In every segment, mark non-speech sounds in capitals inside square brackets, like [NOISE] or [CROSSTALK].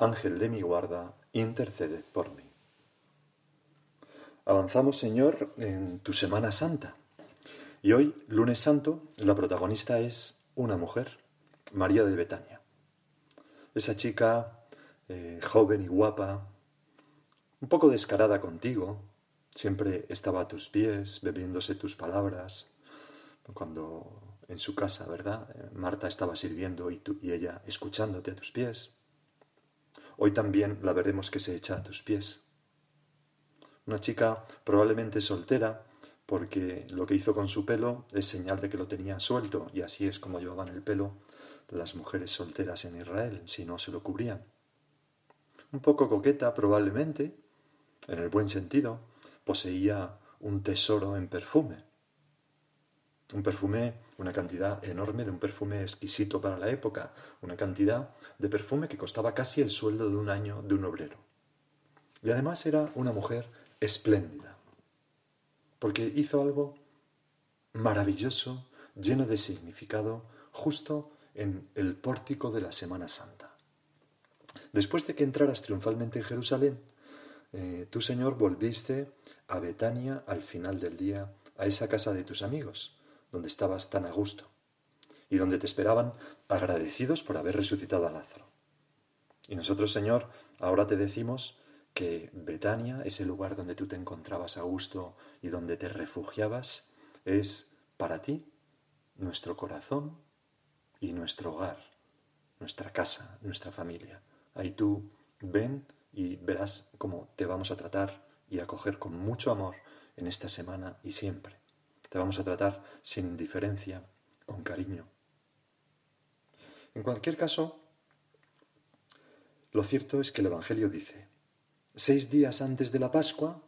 Ángel de mi guarda, intercede por mí. Avanzamos, Señor, en tu Semana Santa. Y hoy, lunes santo, la protagonista es una mujer, María de Betania. Esa chica eh, joven y guapa, un poco descarada contigo, siempre estaba a tus pies, bebiéndose tus palabras, cuando en su casa, ¿verdad? Marta estaba sirviendo y, tú, y ella escuchándote a tus pies. Hoy también la veremos que se echa a tus pies. Una chica probablemente soltera, porque lo que hizo con su pelo es señal de que lo tenía suelto, y así es como llevaban el pelo las mujeres solteras en Israel, si no se lo cubrían. Un poco coqueta probablemente, en el buen sentido, poseía un tesoro en perfume. Un perfume, una cantidad enorme de un perfume exquisito para la época, una cantidad de perfume que costaba casi el sueldo de un año de un obrero. Y además era una mujer espléndida, porque hizo algo maravilloso, lleno de significado, justo en el pórtico de la Semana Santa. Después de que entraras triunfalmente en Jerusalén, eh, tú, Señor, volviste a Betania al final del día, a esa casa de tus amigos, donde estabas tan a gusto y donde te esperaban agradecidos por haber resucitado a Lázaro. Y nosotros, Señor, ahora te decimos que Betania, ese lugar donde tú te encontrabas a gusto y donde te refugiabas, es para ti nuestro corazón y nuestro hogar, nuestra casa, nuestra familia. Ahí tú ven y verás cómo te vamos a tratar y acoger con mucho amor en esta semana y siempre. Te vamos a tratar sin indiferencia, con cariño. En cualquier caso, lo cierto es que el Evangelio dice, seis días antes de la Pascua,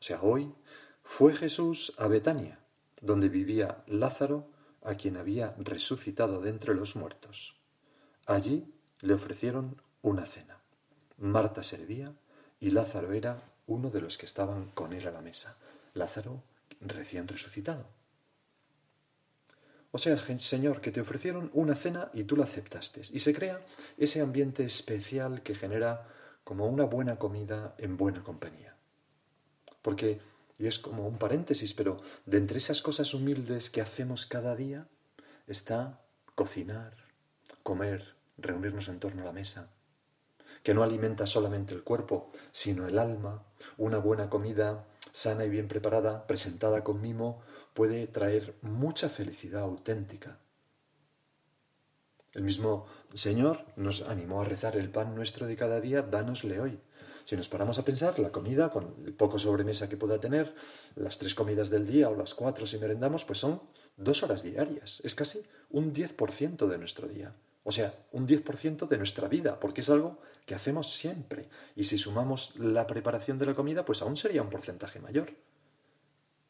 o sea, hoy, fue Jesús a Betania, donde vivía Lázaro, a quien había resucitado de entre los muertos. Allí le ofrecieron una cena. Marta servía y Lázaro era uno de los que estaban con él a la mesa. Lázaro recién resucitado. O sea, Señor, que te ofrecieron una cena y tú la aceptaste. Y se crea ese ambiente especial que genera como una buena comida en buena compañía. Porque, y es como un paréntesis, pero de entre esas cosas humildes que hacemos cada día está cocinar, comer, reunirnos en torno a la mesa, que no alimenta solamente el cuerpo, sino el alma, una buena comida sana y bien preparada, presentada con mimo, puede traer mucha felicidad auténtica. El mismo Señor nos animó a rezar el pan nuestro de cada día, dánosle hoy. Si nos paramos a pensar, la comida, con el poco sobremesa que pueda tener, las tres comidas del día o las cuatro si merendamos, pues son dos horas diarias. Es casi un 10% de nuestro día. O sea, un 10% de nuestra vida, porque es algo que hacemos siempre. Y si sumamos la preparación de la comida, pues aún sería un porcentaje mayor.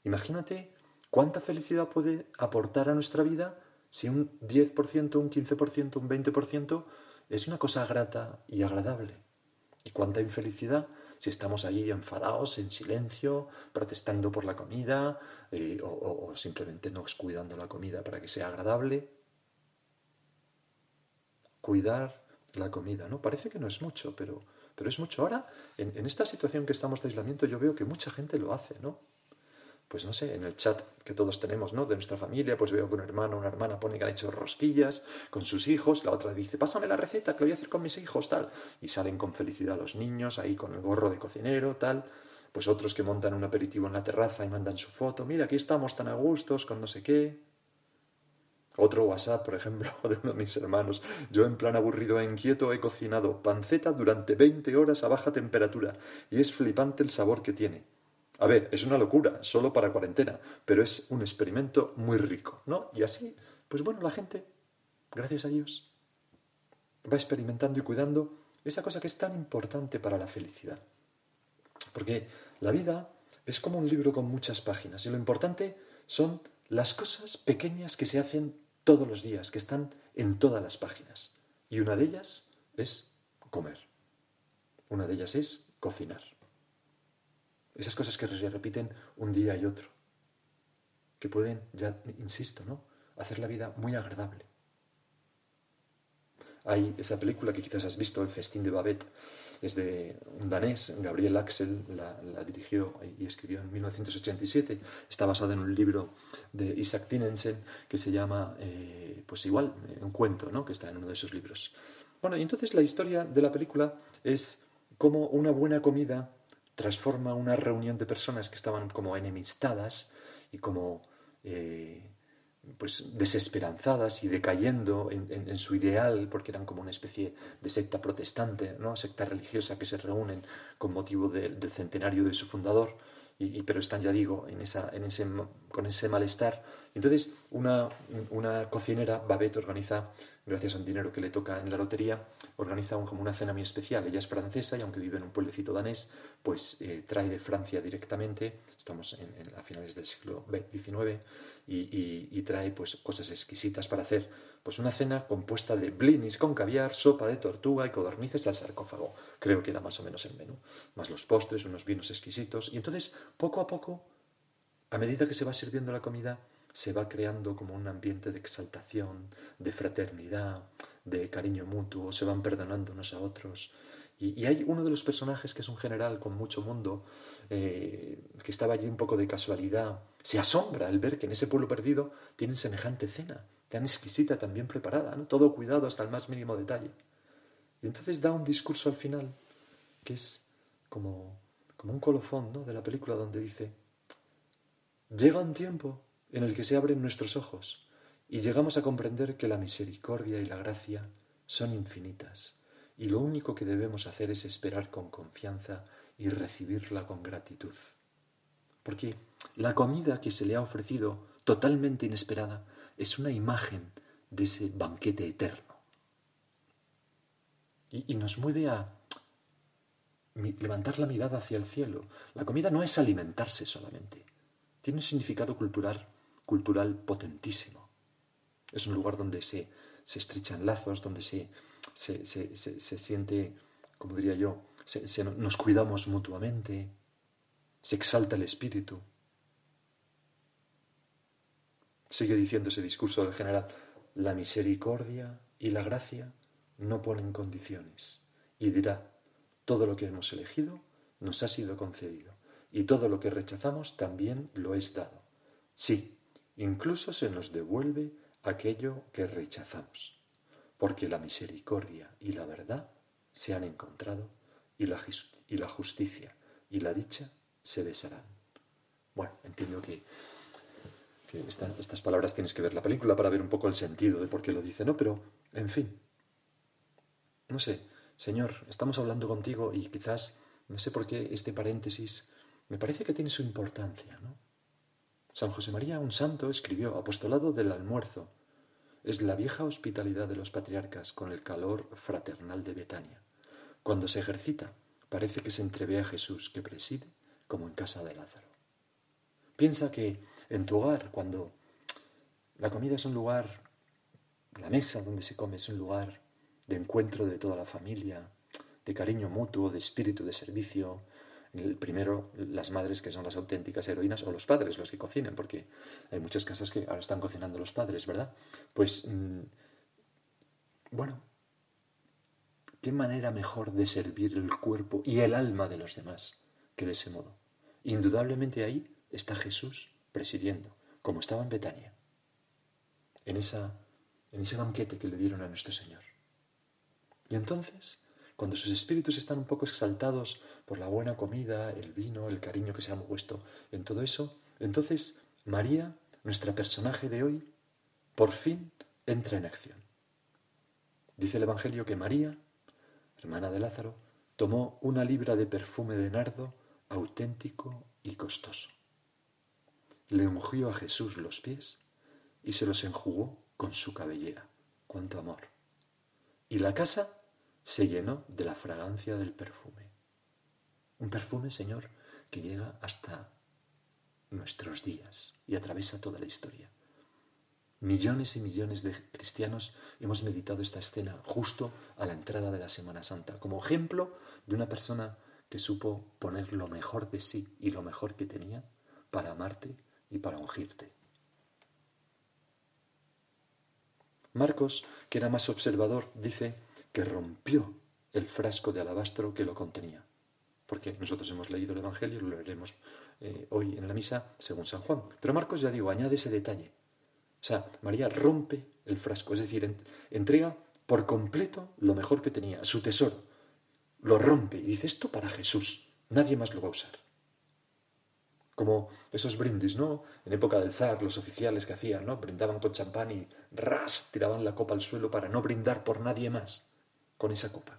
Imagínate cuánta felicidad puede aportar a nuestra vida si un 10%, un 15%, un 20% es una cosa grata y agradable. Y cuánta infelicidad si estamos ahí enfadados, en silencio, protestando por la comida eh, o, o simplemente no cuidando la comida para que sea agradable cuidar la comida, ¿no? Parece que no es mucho, pero, pero es mucho. Ahora, en, esta situación que estamos de aislamiento, yo veo que mucha gente lo hace, ¿no? Pues no sé, en el chat que todos tenemos, ¿no? De nuestra familia, pues veo que un hermano una hermana pone que han hecho rosquillas con sus hijos, la otra dice, pásame la receta, que lo voy a hacer con mis hijos, tal. Y salen con felicidad los niños, ahí con el gorro de cocinero, tal. Pues otros que montan un aperitivo en la terraza y mandan su foto, mira, aquí estamos tan a gustos, con no sé qué. Otro WhatsApp, por ejemplo, [LAUGHS] de uno de mis hermanos. Yo en plan aburrido e inquieto he cocinado panceta durante 20 horas a baja temperatura y es flipante el sabor que tiene. A ver, es una locura, solo para cuarentena, pero es un experimento muy rico, ¿no? Y así, pues bueno, la gente, gracias a Dios, va experimentando y cuidando esa cosa que es tan importante para la felicidad. Porque la vida es como un libro con muchas páginas y lo importante son las cosas pequeñas que se hacen todos los días, que están en todas las páginas. Y una de ellas es comer. Una de ellas es cocinar. Esas cosas que se repiten un día y otro. Que pueden, ya insisto, ¿no? Hacer la vida muy agradable. Hay esa película que quizás has visto, El Festín de Babette, es de un danés, Gabriel Axel, la, dirigió y escribió en 1987. Está basada en un libro de Isaac Tinensen que se llama, eh, pues igual, un cuento, ¿no? que está en uno de sus libros. Bueno, y entonces la historia de la película es cómo una buena comida transforma una reunión de personas que estaban como enemistadas y como eh, pues desesperanzadas y decayendo en, su ideal, porque eran como una especie de secta protestante, ¿no? secta religiosa que se reúnen con motivo del centenario de su fundador, y, pero están, ya digo, en esa, en ese, con ese malestar. Entonces, una, una cocinera, Babette, organiza, gracias a un dinero que le toca en la lotería, organiza como una cena muy especial. Ella es francesa y aunque vive en un pueblecito danés, pues eh, trae de Francia directamente, estamos en, a finales del siglo XIX, y, trae pues cosas exquisitas para hacer pues una cena compuesta de blinis con caviar, sopa de tortuga y codornices al sarcófago. Creo que era más o menos el menú, más los postres, unos vinos exquisitos. Y entonces, poco a poco, a medida que se va sirviendo la comida, se va creando como un ambiente de exaltación, de fraternidad, de cariño mutuo, se van perdonando unos a otros. Y, hay uno de los personajes que es un general con mucho mundo, eh, que estaba allí un poco de casualidad, se asombra al ver que en ese pueblo perdido tienen semejante cena, tan exquisita, tan bien preparada, todo cuidado hasta el más mínimo detalle. Y entonces da un discurso al final que es como, como un colofón de la película donde dice, llega un tiempo en el que se abren nuestros ojos y llegamos a comprender que la misericordia y la gracia son infinitas y lo único que debemos hacer es esperar con confianza y recibirla con gratitud. Porque la comida que se le ha ofrecido, totalmente inesperada, es una imagen de ese banquete eterno. Y, nos mueve a levantar la mirada hacia el cielo. La comida no es alimentarse solamente, tiene un significado cultural, cultural potentísimo. Es un lugar donde se, se estrechan lazos, donde se, se, se siente, como diría yo, nos cuidamos mutuamente, se exalta el espíritu. Sigue diciendo ese discurso del general, la misericordia y la gracia no ponen condiciones. Y dirá, todo lo que hemos elegido nos ha sido concedido, y todo lo que rechazamos también lo es dado. Sí, incluso se nos devuelve aquello que rechazamos, porque la misericordia y la verdad se han encontrado y la, justicia y la dicha se besarán. Bueno, entiendo que, estas palabras tienes que ver la película para ver un poco el sentido de por qué lo dice, ¿no? Pero, en fin, no sé, Señor, estamos hablando contigo y quizás, no sé por qué este paréntesis, me parece que tiene su importancia, ¿no? San José María, un santo, escribió Apostolado del almuerzo. Es la vieja hospitalidad de los patriarcas con el calor fraternal de Betania. Cuando se ejercita, parece que se entrevé a Jesús que preside como en casa de Lázaro. Piensa que en tu hogar, cuando la comida es un lugar, la mesa donde se come es un lugar de encuentro de toda la familia, de cariño mutuo, de espíritu de servicio, primero las madres que son las auténticas heroínas o los padres los que cocinen, porque hay muchas casas que ahora están cocinando los padres, ¿verdad? Pues, mm, bueno, ¿Qué manera mejor de servir el cuerpo y el alma de los demás que de ese modo? Indudablemente ahí está Jesús presidiendo, como estaba en Betania, en, esa, en ese banquete que le dieron a nuestro Señor. Y entonces, cuando sus espíritus están un poco exaltados por la buena comida, el vino, el cariño que se ha puesto en todo eso, entonces María, nuestra personaje de hoy, por fin entra en acción. Dice el Evangelio que María hermana de Lázaro, tomó una libra de perfume de nardo auténtico y costoso. Le ungió a Jesús los pies y se los enjugó con su cabellera. ¡Cuánto amor! Y la casa se llenó de la fragancia del perfume. Un perfume, Señor, que llega hasta nuestros días y atraviesa toda la historia. Millones y millones de cristianos hemos meditado esta escena justo a la entrada de la Semana Santa, como ejemplo de una persona que supo poner lo mejor de sí y lo mejor que tenía para amarte y para ungirte. Marcos, que era más observador, dice que rompió el frasco de alabastro que lo contenía. Porque nosotros hemos leído el Evangelio lo leeremos eh, hoy en la misa según San Juan. Pero Marcos, ya digo, añade ese detalle. O sea, María rompe el frasco, es decir, entrega por completo lo mejor que tenía, su tesoro. Lo rompe y dice, esto para Jesús, nadie más lo va a usar como esos brindis, ¿no? En época del zar, los oficiales que hacían, ¿no? Brindaban con champán y ras, tiraban la copa al suelo para no brindar por nadie más con esa copa.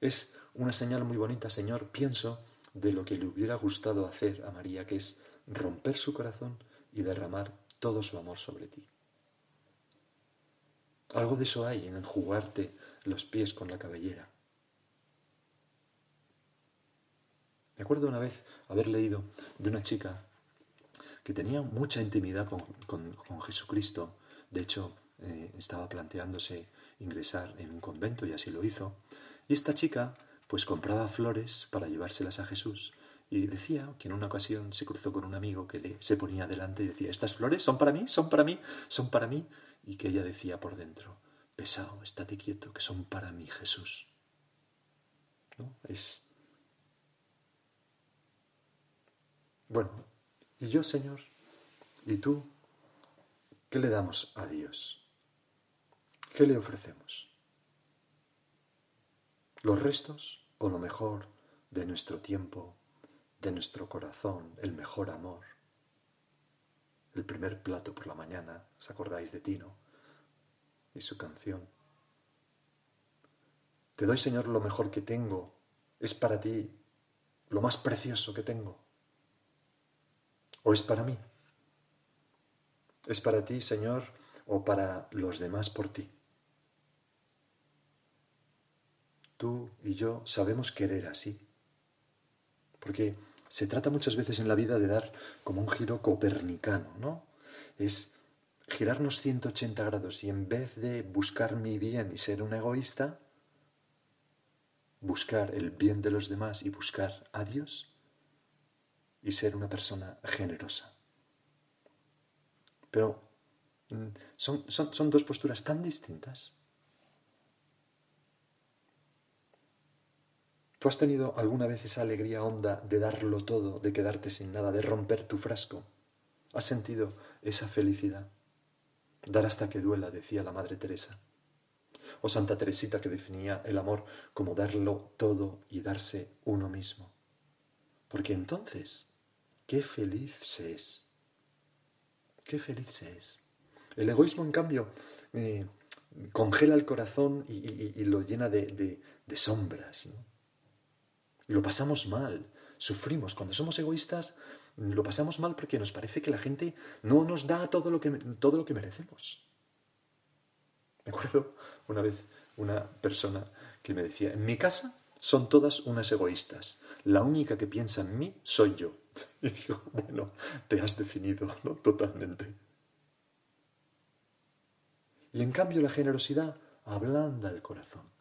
Es una señal muy bonita, Señor, pienso, de lo que le hubiera gustado hacer a María, que es romper su corazón y derramar todo su amor sobre ti. Algo de eso hay en enjugarte los pies con la cabellera. Me acuerdo una vez haber leído de una chica que tenía mucha intimidad con, Jesucristo. De hecho, eh, estaba planteándose ingresar en un convento y así lo hizo. Y esta chica pues compraba flores para llevárselas a Jesús. Y decía que en una ocasión se cruzó con un amigo que le, se ponía delante y decía, estas flores son para mí, son para mí, son para mí. Y que ella decía por dentro, pesado, estate quieto, que son para mí, Jesús. ¿No? Es Bueno, ¿y yo, Señor? ¿Y tú? ¿Qué le damos a Dios? ¿Qué le ofrecemos? ¿Los restos o lo mejor de nuestro tiempo, de nuestro corazón, el mejor amor? El primer plato por la mañana, ¿os acordáis de Tino y su canción? Te doy, Señor, lo mejor que tengo. Es para ti lo más precioso que tengo. ¿O es para mí? ¿Es para ti, Señor, o para los demás por ti? Tú y yo sabemos querer así. Porque se trata muchas veces en la vida de dar como un giro copernicano, ¿no? Es girarnos 180 grados y en vez de buscar mi bien y ser un egoísta, buscar el bien de los demás y buscar a Dios y ser una persona generosa. Pero mm, son, son, dos posturas tan distintas. ¿Tú has tenido alguna vez esa alegría honda de darlo todo, de quedarte sin nada, de romper tu frasco? ¿Has sentido esa felicidad? Dar hasta que duela, decía la Madre Teresa. O Santa Teresita que definía el amor como darlo todo y darse uno mismo. Porque entonces Qué feliz se es. Qué feliz se es. El egoísmo, en cambio, eh, congela el corazón y, lo llena de, sombras. Y lo pasamos mal, sufrimos. Cuando somos egoístas, lo pasamos mal porque nos parece que la gente no nos da todo lo que, todo lo que merecemos. Me acuerdo una vez una persona que me decía, en mi casa son todas unas egoístas. La única que piensa en mí soy yo. [LAUGHS] Y digo, bueno, te has definido, ¿no? Totalmente. Y en cambio la generosidad ablanda el corazón.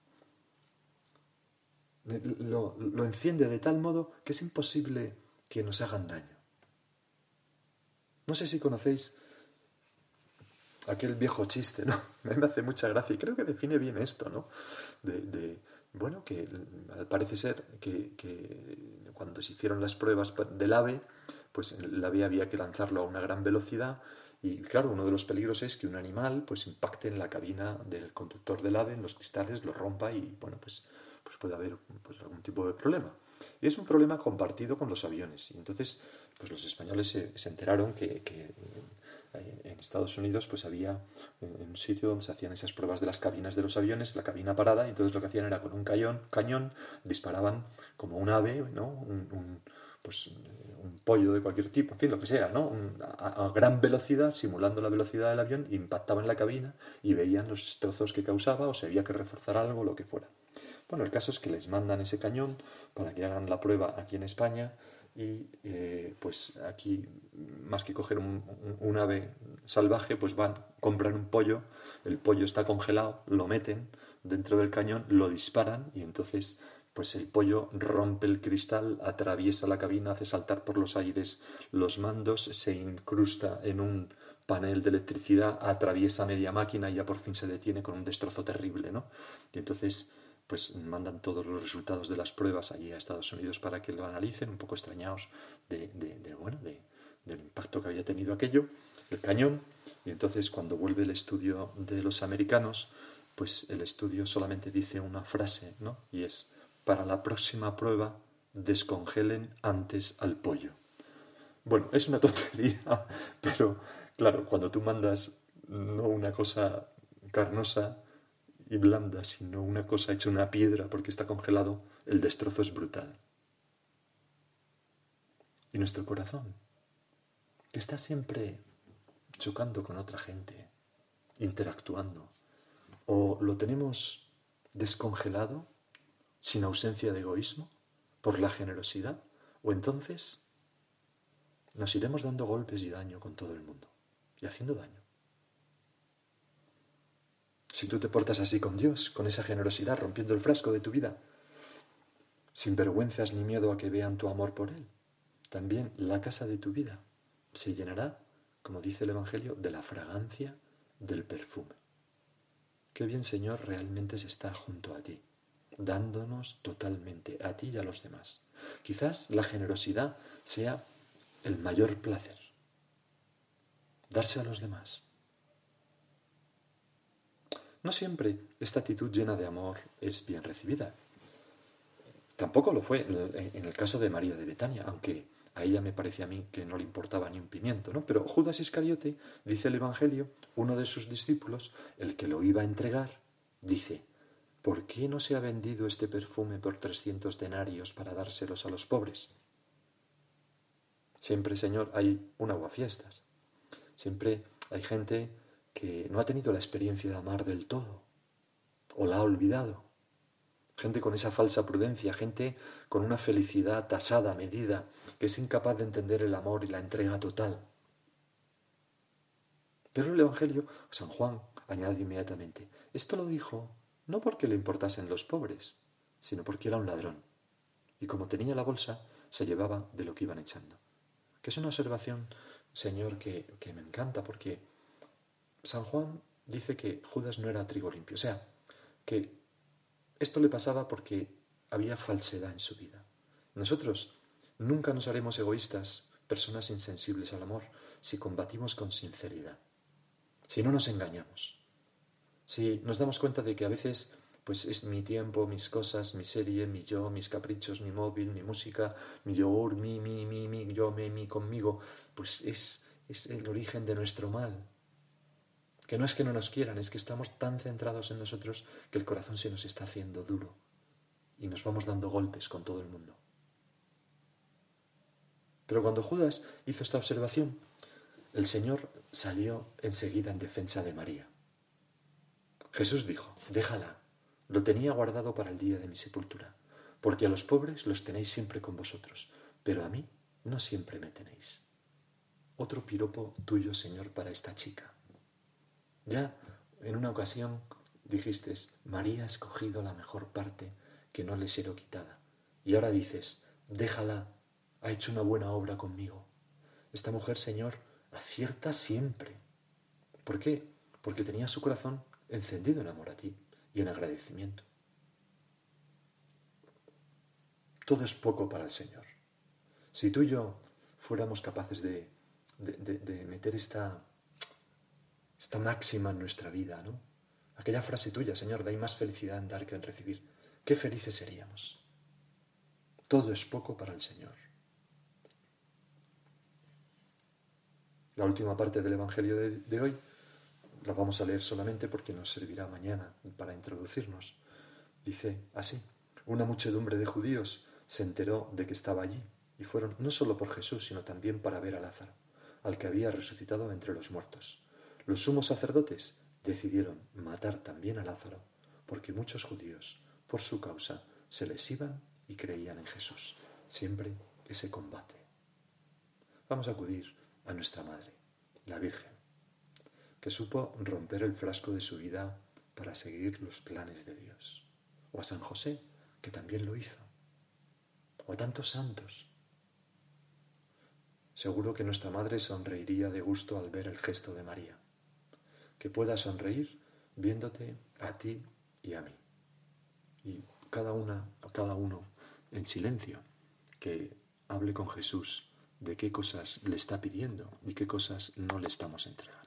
Lo, enciende de tal modo que es imposible que nos hagan daño. No sé si conocéis aquel viejo chiste, ¿no? [LAUGHS] Me hace mucha gracia y creo que define bien esto, ¿no? de bueno, que parece ser que, cuando se hicieron las pruebas del AVE, pues el AVE había que lanzarlo a una gran velocidad y claro, uno de los peligros es que un animal pues impacte en la cabina del conductor del AVE, en los cristales, lo rompa y bueno, pues, pues puede haber pues, algún tipo de problema. Es un problema compartido con los aviones. Y entonces, pues los españoles se, enteraron que, que en Estados Unidos pues había un sitio donde se hacían esas pruebas de las cabinas de los aviones, la cabina parada, y entonces lo que hacían era con un cañón, cañón disparaban como un ave, ¿no? un, pues, un pollo de cualquier tipo, en fin, lo que sea, ¿no? A, gran velocidad, simulando la velocidad del avión, impactaba en la cabina y veían los destrozos que causaba o se veía que reforzar algo, lo que fuera. Bueno, el caso es que les mandan ese cañón para que hagan la prueba aquí en España y eh, pues aquí más que coger un, ave salvaje pues van compran un pollo el pollo está congelado lo meten dentro del cañón lo disparan y entonces pues el pollo rompe el cristal atraviesa la cabina hace saltar por los aires los mandos se incrusta en un panel de electricidad atraviesa media máquina y ya por fin se detiene con un destrozo terrible no y entonces pues mandan todos los resultados de las pruebas allí a Estados Unidos para que lo analicen, un poco extrañados de, bueno, del impacto que había tenido aquello, el cañón, y entonces cuando vuelve el estudio de los americanos, pues el estudio solamente dice una frase, ¿no? Y es, para la próxima prueba, descongelen antes al pollo. Bueno, es una [LAUGHS] tontería, pero claro, cuando tú mandas no una cosa carnosa, y blanda, sino una cosa hecha una piedra porque está congelado, el destrozo es brutal. Y nuestro corazón, que está siempre chocando con otra gente, interactuando, o lo tenemos descongelado, sin ausencia de egoísmo, por la generosidad, o entonces nos iremos dando golpes y daño con todo el mundo, y haciendo daño. Si tú te portas así con Dios, con esa generosidad, rompiendo el frasco de tu vida, sin vergüenzas ni miedo a que vean tu amor por Él, también la casa de tu vida se llenará, como dice el Evangelio, de la fragancia del perfume. Qué bien, Señor, realmente se está junto a ti, dándonos totalmente a ti y a los demás. Quizás la generosidad sea el mayor placer, darse a los demás, no siempre esta actitud llena de amor es bien recibida. Tampoco lo fue en el caso de María de Betania, aunque a ella me parece a mí que no le importaba ni un pimiento, ¿no? Pero Judas Iscariote, dice el Evangelio, uno de sus discípulos, el que lo iba a entregar, dice, ¿por qué no se ha vendido este perfume por trescientos denarios para dárselos a los pobres? Siempre, Señor, hay un aguafiestas. Siempre hay gente que no ha tenido la experiencia de amar del todo o la ha olvidado. Gente con esa falsa prudencia, gente con una felicidad tasada, medida, que es incapaz de entender el amor y la entrega total. Pero el Evangelio, San Juan, añade inmediatamente, esto lo dijo no porque le importasen los pobres, sino porque era un ladrón. Y como tenía la bolsa, se llevaba de lo que iban echando. Que es una observación, Señor, que, que me encanta porque San Juan dice que Judas no era trigo limpio, o sea, que esto le pasaba porque había falsedad en su vida. Nosotros nunca nos haremos egoístas, personas insensibles al amor, si combatimos con sinceridad, si no nos engañamos, si nos damos cuenta de que a veces pues es mi tiempo, mis cosas, mi serie, mi yo, mis caprichos, mi móvil, mi música, mi yogur, mi, mi, mi, mi, yo, me, mi, conmigo, pues es, es el origen de nuestro mal, que no es que no nos quieran, es que estamos tan centrados en nosotros que el corazón se nos está haciendo duro y nos vamos dando golpes con todo el mundo. Pero cuando Judas hizo esta observación, el Señor salió enseguida en defensa de María. Jesús dijo, déjala, lo tenía guardado para el día de mi sepultura, porque a los pobres los tenéis siempre con vosotros, pero a mí no siempre me tenéis. Otro piropo tuyo, Señor, para esta chica. Ya en una ocasión dijiste, María ha escogido la mejor parte que no le será quitada. Y ahora dices, déjala, ha hecho una buena obra conmigo. Esta mujer, Señor, acierta siempre. ¿Por qué? Porque tenía su corazón encendido en amor a ti y en agradecimiento. Todo es poco para el Señor. Si tú y yo fuéramos capaces de, de meter esta esta máxima en nuestra vida, ¿no? Aquella frase tuya, Señor, hay más felicidad en dar que en recibir. Qué felices seríamos. Todo es poco para el Señor. La última parte del Evangelio de, de hoy la vamos a leer solamente porque nos servirá mañana para introducirnos. Dice así, una muchedumbre de judíos se enteró de que estaba allí y fueron no solo por Jesús, sino también para ver a Lázaro, al que había resucitado entre los muertos. Los sumos sacerdotes decidieron matar también a Lázaro, porque muchos judíos, por su causa, se les iban y creían en Jesús. Siempre ese combate. Vamos a acudir a nuestra Madre, la Virgen, que supo romper el frasco de su vida para seguir los planes de Dios. O a San José, que también lo hizo. O a tantos santos. Seguro que nuestra Madre sonreiría de gusto al ver el gesto de María. Que pueda sonreír viéndote a ti y a mí. Y cada una, cada uno en silencio, que hable con Jesús de qué cosas le está pidiendo y qué cosas no le estamos entregando.